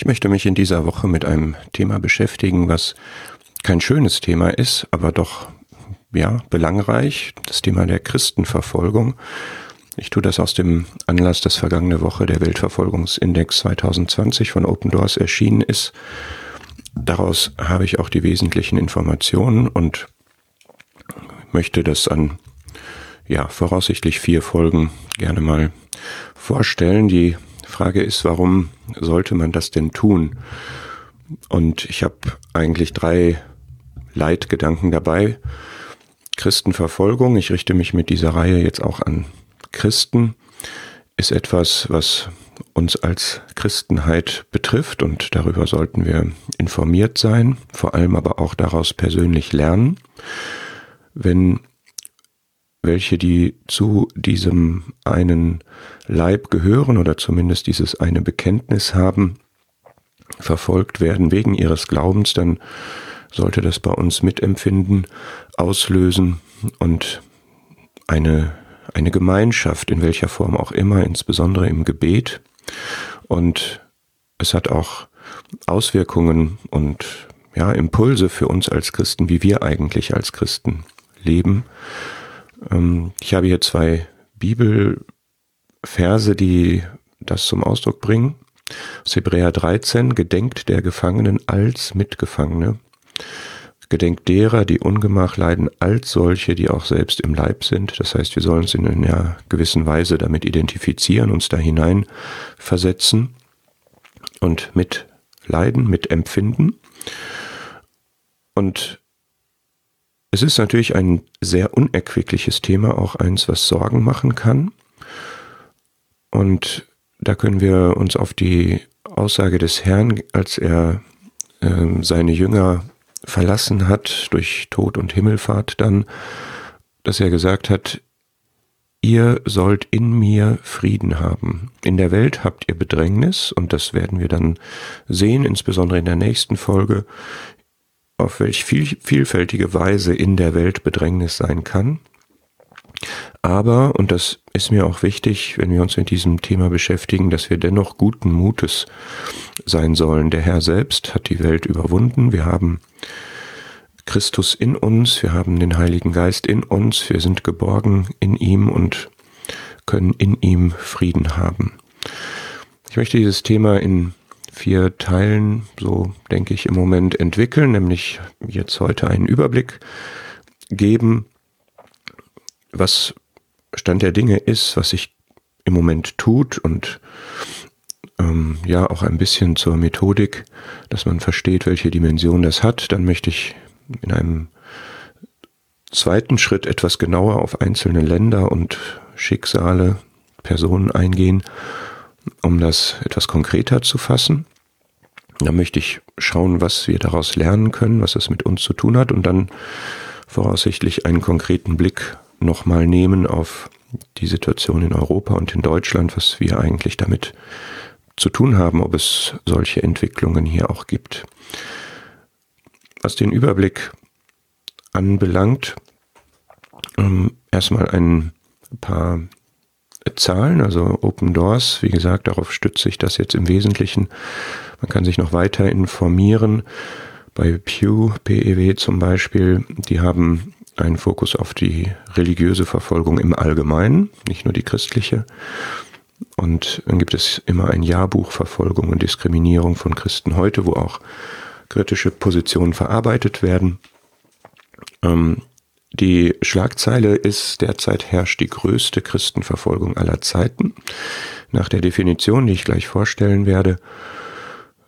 Ich möchte mich in dieser Woche mit einem Thema beschäftigen, was kein schönes Thema ist, aber doch ja belangreich, das Thema der Christenverfolgung. Ich tue das aus dem Anlass, dass vergangene Woche der Weltverfolgungsindex 2020 von Open Doors erschienen ist. Daraus habe ich auch die wesentlichen Informationen und möchte das an ja, voraussichtlich vier Folgen gerne mal vorstellen. Die Frage ist, warum sollte man das denn tun? Und ich habe eigentlich drei Leitgedanken dabei. Christenverfolgung, ich richte mich mit dieser Reihe jetzt auch an Christen, ist etwas, was uns als Christenheit betrifft und darüber sollten wir informiert sein, vor allem aber auch daraus persönlich lernen. Wenn welche, die zu diesem einen Leib gehören oder zumindest dieses eine Bekenntnis haben, verfolgt werden wegen ihres Glaubens, dann sollte das bei uns Mitempfinden auslösen und eine, eine Gemeinschaft, in welcher Form auch immer, insbesondere im Gebet. Und es hat auch Auswirkungen und ja, Impulse für uns als Christen, wie wir eigentlich als Christen leben. Ähm, ich habe hier zwei Bibelverse, die das zum Ausdruck bringen. Aus Hebräer 13, gedenkt der Gefangenen als Mitgefangene, gedenkt derer, die Ungemach leiden, als solche, die auch selbst im Leib sind. Das heißt, wir sollen uns in einer gewissen Weise damit identifizieren, uns da hinein versetzen und mitleiden, mitempfinden. Und es ist natürlich ein sehr unerquickliches Thema, auch eins, was Sorgen machen kann. Und da können wir uns auf die Aussage des Herrn, als er äh, seine Jünger verlassen hat durch Tod und Himmelfahrt dann, dass er gesagt hat, ihr sollt in mir Frieden haben. In der Welt habt ihr Bedrängnis und das werden wir dann sehen, insbesondere in der nächsten Folge auf welch viel, vielfältige Weise in der Welt Bedrängnis sein kann. Aber, und das ist mir auch wichtig, wenn wir uns mit diesem Thema beschäftigen, dass wir dennoch guten Mutes sein sollen. Der Herr selbst hat die Welt überwunden. Wir haben Christus in uns, wir haben den Heiligen Geist in uns, wir sind geborgen in ihm und können in ihm Frieden haben. Ich möchte dieses Thema in vier Teilen, so denke ich, im Moment entwickeln, nämlich jetzt heute einen Überblick geben, was Stand der Dinge ist, was sich im Moment tut und ähm, ja auch ein bisschen zur Methodik, dass man versteht, welche Dimension das hat. Dann möchte ich in einem zweiten Schritt etwas genauer auf einzelne Länder und Schicksale, Personen eingehen um das etwas konkreter zu fassen. Da möchte ich schauen, was wir daraus lernen können, was es mit uns zu tun hat und dann voraussichtlich einen konkreten Blick nochmal nehmen auf die Situation in Europa und in Deutschland, was wir eigentlich damit zu tun haben, ob es solche Entwicklungen hier auch gibt. Was den Überblick anbelangt, ähm, erstmal ein paar Zahlen, also Open Doors, wie gesagt, darauf stütze ich das jetzt im Wesentlichen. Man kann sich noch weiter informieren. Bei Pew, PEW zum Beispiel, die haben einen Fokus auf die religiöse Verfolgung im Allgemeinen, nicht nur die christliche. Und dann gibt es immer ein Jahrbuch Verfolgung und Diskriminierung von Christen heute, wo auch kritische Positionen verarbeitet werden. Ähm, die Schlagzeile ist, derzeit herrscht die größte Christenverfolgung aller Zeiten, nach der Definition, die ich gleich vorstellen werde,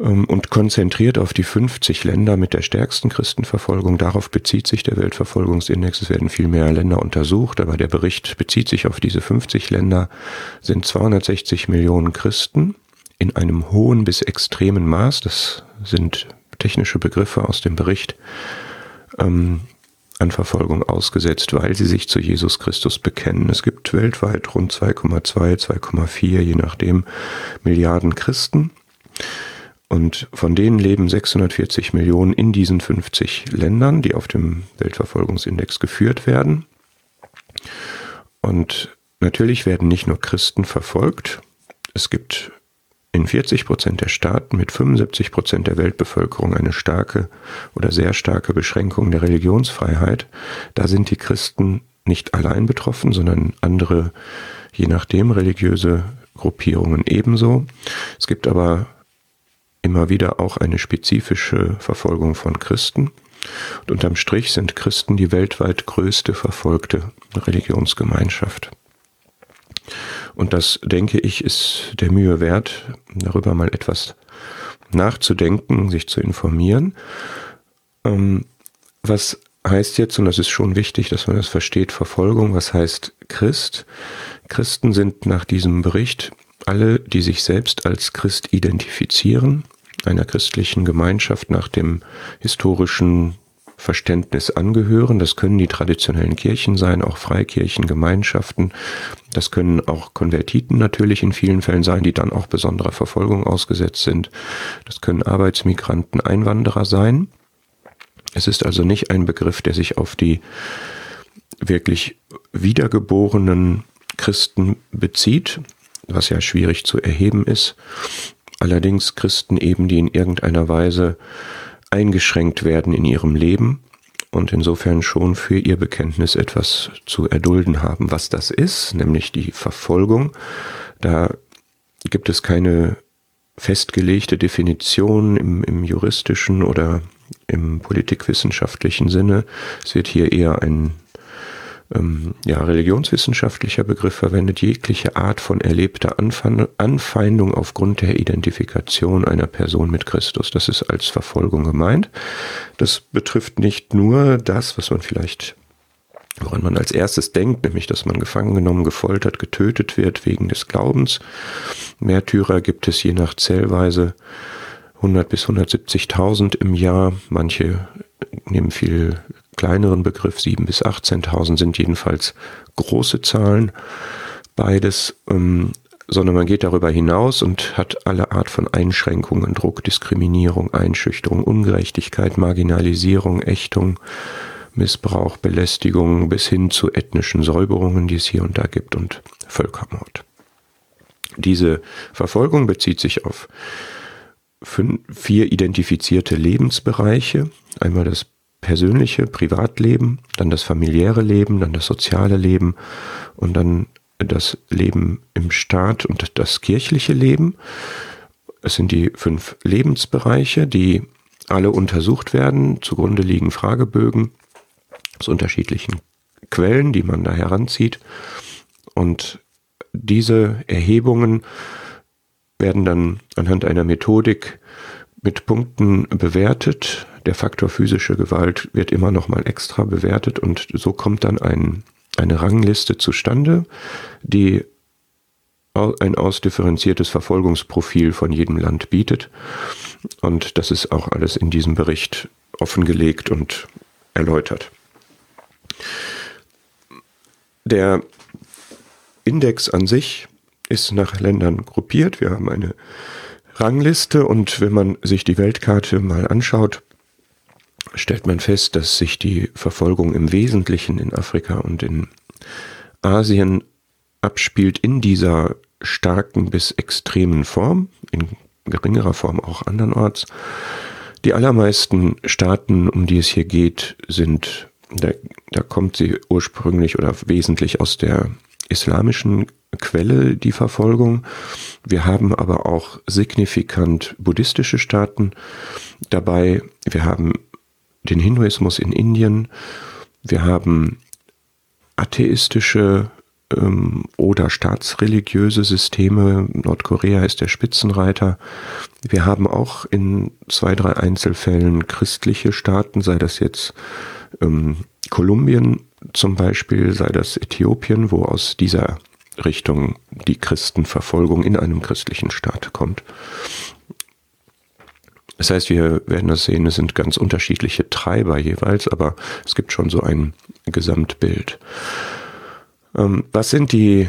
ähm, und konzentriert auf die 50 Länder mit der stärksten Christenverfolgung. Darauf bezieht sich der Weltverfolgungsindex. Es werden viel mehr Länder untersucht, aber der Bericht bezieht sich auf diese 50 Länder, sind 260 Millionen Christen in einem hohen bis extremen Maß. Das sind technische Begriffe aus dem Bericht. Ähm, an Verfolgung ausgesetzt, weil sie sich zu Jesus Christus bekennen. Es gibt weltweit rund 2,2, 2,4, je nachdem, Milliarden Christen. Und von denen leben 640 Millionen in diesen 50 Ländern, die auf dem Weltverfolgungsindex geführt werden. Und natürlich werden nicht nur Christen verfolgt. Es gibt in 40 Prozent der Staaten mit 75 Prozent der Weltbevölkerung eine starke oder sehr starke Beschränkung der Religionsfreiheit. Da sind die Christen nicht allein betroffen, sondern andere, je nachdem, religiöse Gruppierungen ebenso. Es gibt aber immer wieder auch eine spezifische Verfolgung von Christen. Und unterm Strich sind Christen die weltweit größte verfolgte Religionsgemeinschaft. Und das, denke ich, ist der Mühe wert, darüber mal etwas nachzudenken, sich zu informieren. Ähm, was heißt jetzt, und das ist schon wichtig, dass man das versteht, Verfolgung, was heißt Christ? Christen sind nach diesem Bericht alle, die sich selbst als Christ identifizieren, einer christlichen Gemeinschaft nach dem historischen Verständnis angehören. Das können die traditionellen Kirchen sein, auch Freikirchen, Gemeinschaften. Das können auch Konvertiten natürlich in vielen Fällen sein, die dann auch besonderer Verfolgung ausgesetzt sind. Das können Arbeitsmigranten, Einwanderer sein. Es ist also nicht ein Begriff, der sich auf die wirklich wiedergeborenen Christen bezieht, was ja schwierig zu erheben ist. Allerdings Christen eben, die in irgendeiner Weise eingeschränkt werden in ihrem Leben und insofern schon für ihr Bekenntnis etwas zu erdulden haben. Was das ist, nämlich die Verfolgung, da gibt es keine festgelegte Definition im, im juristischen oder im politikwissenschaftlichen Sinne. Es wird hier eher ein ähm, ja, religionswissenschaftlicher Begriff verwendet, jegliche Art von erlebter Anfeindung aufgrund der Identifikation einer Person mit Christus. Das ist als Verfolgung gemeint. Das betrifft nicht nur das, was man vielleicht woran man als erstes denkt, nämlich dass man gefangen genommen, gefoltert, getötet wird wegen des Glaubens. Märtyrer gibt es je nach Zählweise 100 bis 170.000 im Jahr. Manche nehmen viel kleineren Begriff, 7.000 bis 18.000 sind jedenfalls große Zahlen, beides, ähm, sondern man geht darüber hinaus und hat alle Art von Einschränkungen, Druck, Diskriminierung, Einschüchterung, Ungerechtigkeit, Marginalisierung, Ächtung, Missbrauch, Belästigung bis hin zu ethnischen Säuberungen, die es hier und da gibt und Völkermord. Diese Verfolgung bezieht sich auf fünf, vier identifizierte Lebensbereiche. Einmal das persönliche Privatleben, dann das familiäre Leben, dann das soziale Leben und dann das Leben im Staat und das kirchliche Leben. Es sind die fünf Lebensbereiche, die alle untersucht werden. Zugrunde liegen Fragebögen aus unterschiedlichen Quellen, die man da heranzieht. Und diese Erhebungen werden dann anhand einer Methodik mit Punkten bewertet, der Faktor physische Gewalt wird immer noch mal extra bewertet und so kommt dann ein, eine Rangliste zustande, die ein ausdifferenziertes Verfolgungsprofil von jedem Land bietet. Und das ist auch alles in diesem Bericht offengelegt und erläutert. Der Index an sich ist nach Ländern gruppiert. Wir haben eine Rangliste und wenn man sich die Weltkarte mal anschaut, stellt man fest, dass sich die Verfolgung im Wesentlichen in Afrika und in Asien abspielt in dieser starken bis extremen Form, in geringerer Form auch andernorts. Die allermeisten Staaten, um die es hier geht, sind, da, da kommt sie ursprünglich oder wesentlich aus der islamischen Quelle, die Verfolgung. Wir haben aber auch signifikant buddhistische Staaten dabei. Wir haben den Hinduismus in Indien, wir haben atheistische ähm, oder staatsreligiöse Systeme. Nordkorea ist der Spitzenreiter. Wir haben auch in zwei, drei Einzelfällen christliche Staaten, sei das jetzt ähm, Kolumbien zum Beispiel, sei das Äthiopien, wo aus dieser Richtung die Christenverfolgung in einem christlichen Staat kommt. Das heißt, wir werden das sehen, es sind ganz unterschiedliche Treiber jeweils, aber es gibt schon so ein Gesamtbild. Ähm, was sind die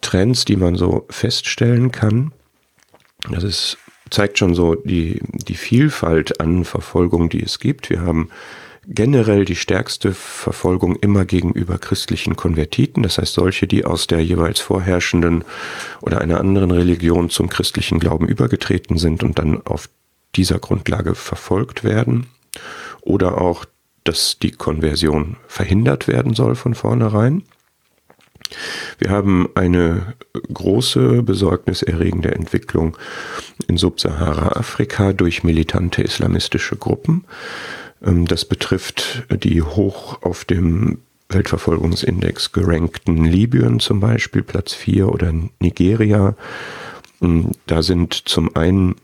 Trends, die man so feststellen kann? Das ist, zeigt schon so die, die Vielfalt an Verfolgung, die es gibt. Wir haben generell die stärkste Verfolgung immer gegenüber christlichen Konvertiten, das heißt solche, die aus der jeweils vorherrschenden oder einer anderen Religion zum christlichen Glauben übergetreten sind und dann auf dieser Grundlage verfolgt werden. Oder auch, dass die Konversion verhindert werden soll von vornherein. Wir haben eine große besorgniserregende Entwicklung in Subsahara-Afrika durch militante islamistische Gruppen. Ähm, das betrifft die hoch auf dem Weltverfolgungsindex gerankten Libyen zum Beispiel, Platz 4 oder Nigeria. Ähm, da sind zum einen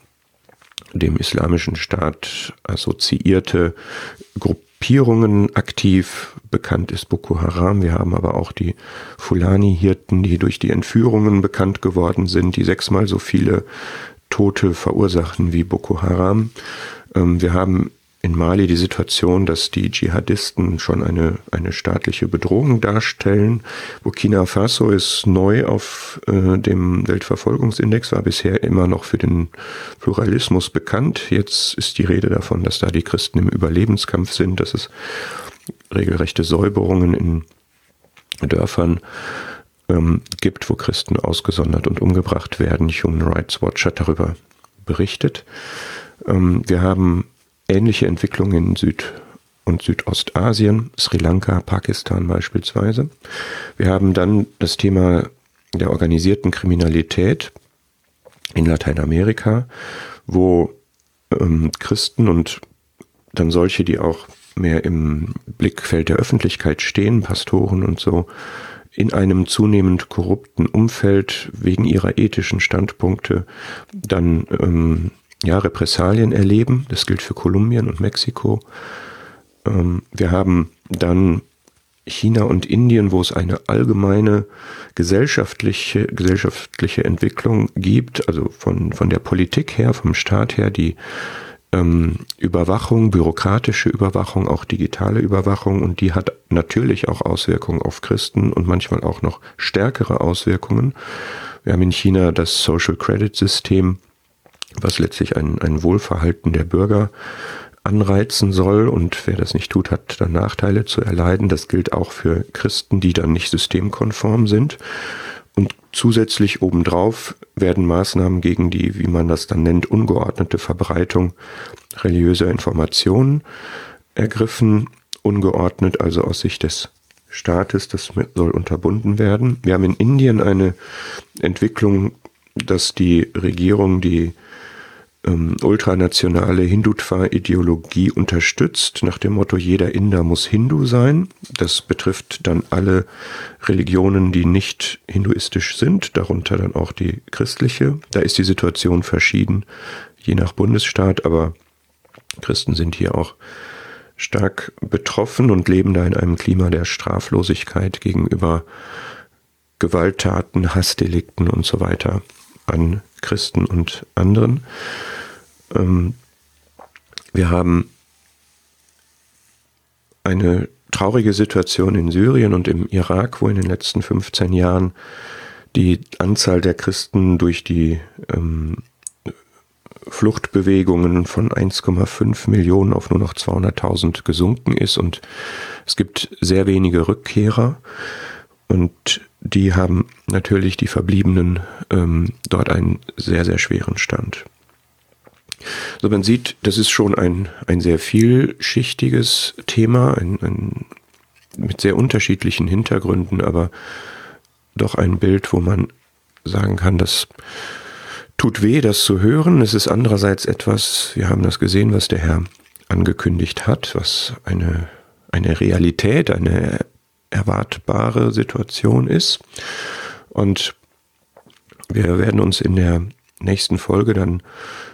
dem Islamischen Staat assoziierte Gruppierungen aktiv. Bekannt ist Boko Haram. Wir haben aber auch die Fulani-Hirten, die durch die Entführungen bekannt geworden sind, die sechsmal so viele Tote verursachen wie Boko Haram. Ähm, wir haben in Mali die Situation, dass die Dschihadisten schon eine, eine staatliche Bedrohung darstellen. Burkina Faso ist neu auf äh, dem Weltverfolgungsindex, war bisher immer noch für den Pluralismus bekannt. Jetzt ist die Rede davon, dass da die Christen im Überlebenskampf sind, dass es regelrechte Säuberungen in Dörfern ähm, gibt, wo Christen ausgesondert und umgebracht werden. Human Rights Watch hat darüber berichtet. Ähm, wir haben ähnliche Entwicklungen in Süd- und Südostasien, Sri Lanka, Pakistan beispielsweise. Wir haben dann das Thema der organisierten Kriminalität in Lateinamerika, wo ähm, Christen und dann solche, die auch mehr im Blickfeld der Öffentlichkeit stehen, Pastoren und so, in einem zunehmend korrupten Umfeld wegen ihrer ethischen Standpunkte dann ähm, ja, Repressalien erleben. Das gilt für Kolumbien und Mexiko. Ähm, wir haben dann China und Indien, wo es eine allgemeine gesellschaftliche, gesellschaftliche Entwicklung gibt, also von, von der Politik her, vom Staat her, die ähm, Überwachung, bürokratische Überwachung, auch digitale Überwachung und die hat natürlich auch Auswirkungen auf Christen und manchmal auch noch stärkere Auswirkungen. Wir haben in China das Social Credit System, was letztlich ein, ein Wohlverhalten der Bürger anreizen soll und wer das nicht tut, hat dann Nachteile zu erleiden. Das gilt auch für Christen, die dann nicht systemkonform sind. Und zusätzlich obendrauf werden Maßnahmen gegen die, wie man das dann nennt, ungeordnete Verbreitung religiöser Informationen ergriffen. Ungeordnet also aus Sicht des Staates, das soll unterbunden werden. Wir haben in Indien eine Entwicklung, dass die Regierung die ähm, ultranationale Hindutva-Ideologie unterstützt, nach dem Motto, jeder Inder muss Hindu sein. Das betrifft dann alle Religionen, die nicht hinduistisch sind, darunter dann auch die christliche. Da ist die Situation verschieden, je nach Bundesstaat, aber Christen sind hier auch stark betroffen und leben da in einem Klima der Straflosigkeit gegenüber Gewalttaten, Hassdelikten und so weiter an Christen und anderen. Ähm, wir haben eine traurige Situation in Syrien und im Irak, wo in den letzten 15 Jahren die Anzahl der Christen durch die ähm, Fluchtbewegungen von 1,5 Millionen auf nur noch 200.000 gesunken ist und es gibt sehr wenige Rückkehrer und die haben natürlich die Verbliebenen ähm, dort einen sehr, sehr schweren Stand. So, man sieht, das ist schon ein, ein sehr vielschichtiges Thema, ein, ein, mit sehr unterschiedlichen Hintergründen, aber doch ein Bild, wo man sagen kann, das tut weh, das zu hören. Es ist andererseits etwas, wir haben das gesehen, was der Herr angekündigt hat, was eine, eine Realität, eine erwartbare Situation ist. Und wir werden uns in der nächsten Folge dann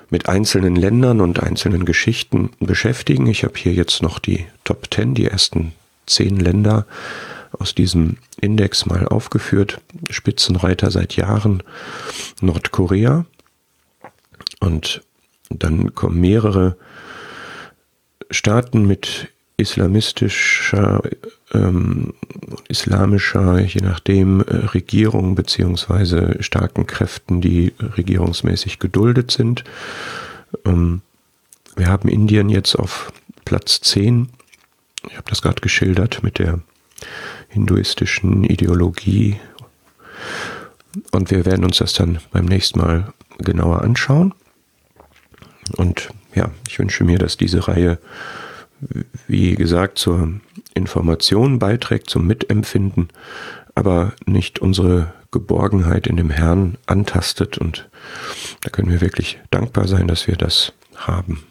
mit einzelnen Ländern und einzelnen Geschichten beschäftigen. Ich habe hier jetzt noch die Top 10, die ersten zehn Länder aus diesem Index mal aufgeführt. Spitzenreiter seit Jahren Nordkorea. Und dann kommen mehrere Staaten mit islamistischer, ähm, islamischer, je nachdem, äh, Regierung beziehungsweise starken Kräften, die regierungsmäßig geduldet sind. Ähm, wir haben Indien jetzt auf Platz 10 Ich habe das gerade geschildert mit der hinduistischen Ideologie. Und wir werden uns das dann beim nächsten Mal genauer anschauen. Und ja, ich wünsche mir, dass diese Reihe, wie gesagt, zur Information beiträgt, zum Mitempfinden, aber nicht unsere Geborgenheit in dem Herrn antastet. Und da können wir wirklich dankbar sein, dass wir das haben.